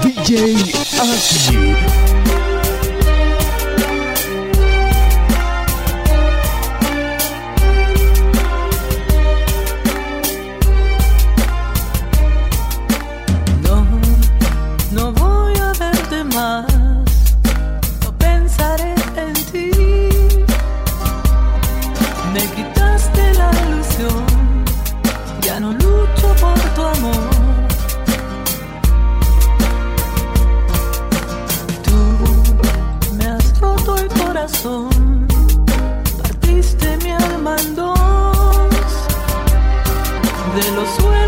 DJ Askew. De los suelos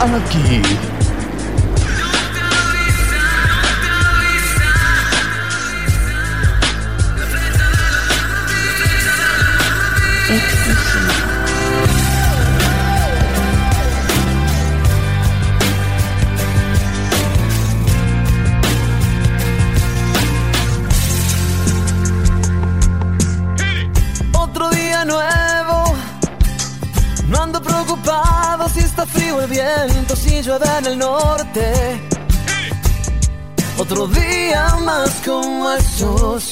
Aki. Frío el viento, si llueve en el norte. Otro día más como esos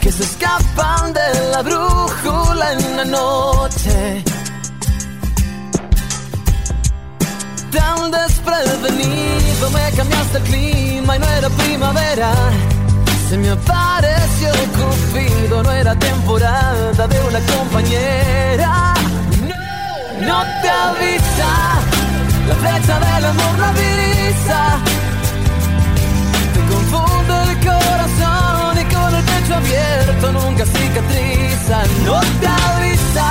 que se escapan de la brújula en la noche. Tan desprevenido me cambiaste el clima y no era primavera. Se me apareció Cupido, no era temporada de una compañera. No, te avisa, la flecha del amor no avisa. Te confunde el corazón y con el pecho abierto nunca cicatriza. No te avisa,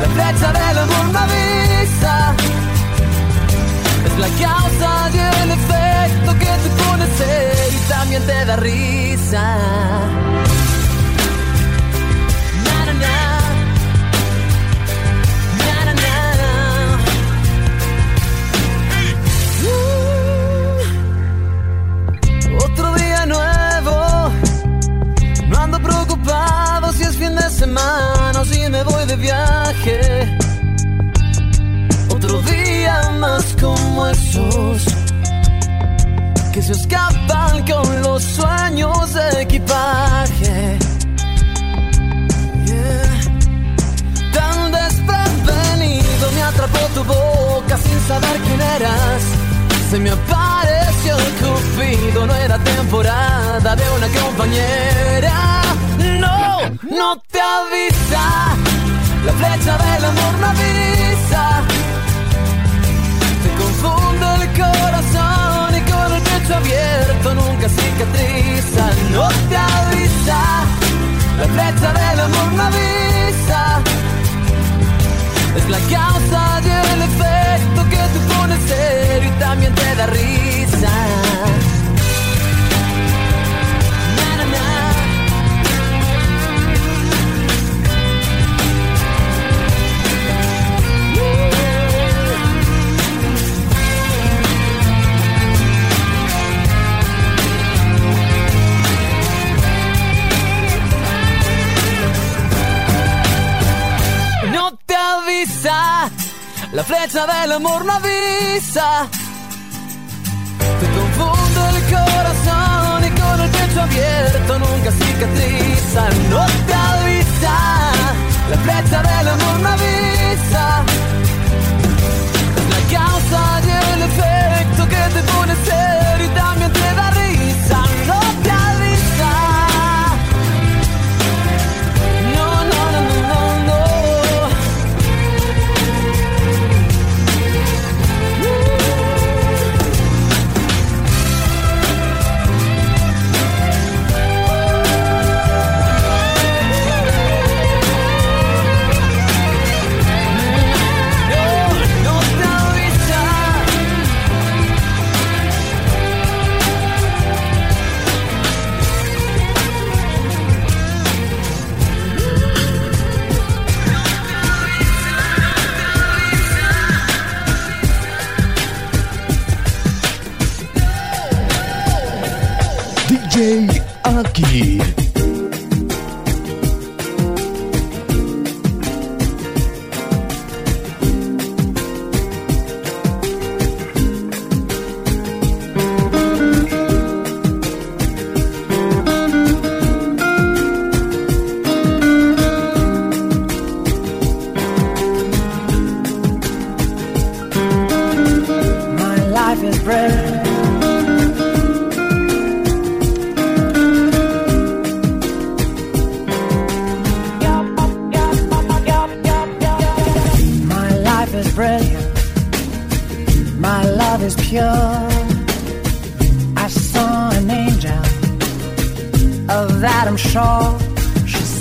la flecha del amor no avisa. Es la causa y el efecto que te pone ser y también te da risa. Me voy de viaje. Otro día más como esos que se escapan con los sueños de equipaje. Tan desprevenido me atrapó tu boca sin saber quién eras. Se me apareció el cupido, no era temporada de una compañera. No, no te avisa, la flecha del amor no avisa. Te confunde el corazón y con el pecho abierto nunca cicatriza. No te avisa, la flecha del amor no avisa. La flecha del amor no avisa. Te confunde el corazón y con el pecho abierto nunca cicatriza. No te avisa, la flecha del amor no avisa. La causa DJ. My life is bread.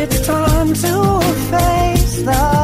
it's time to face the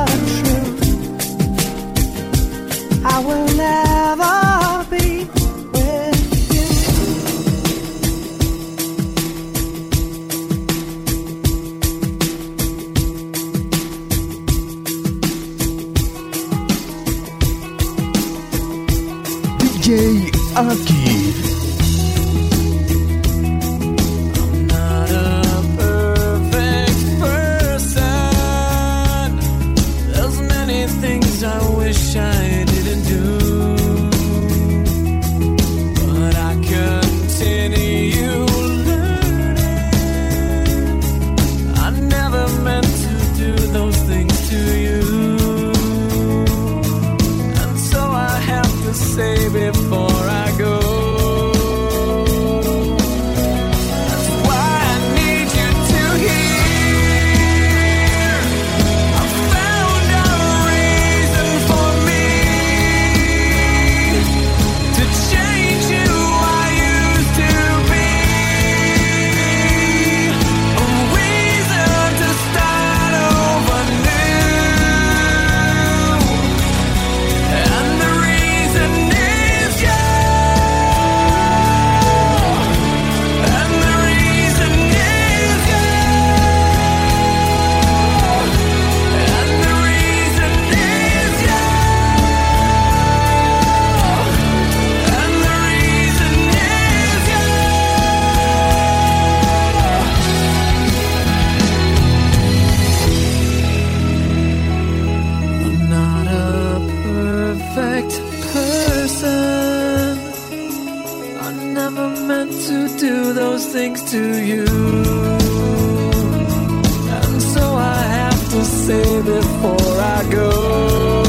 before I go.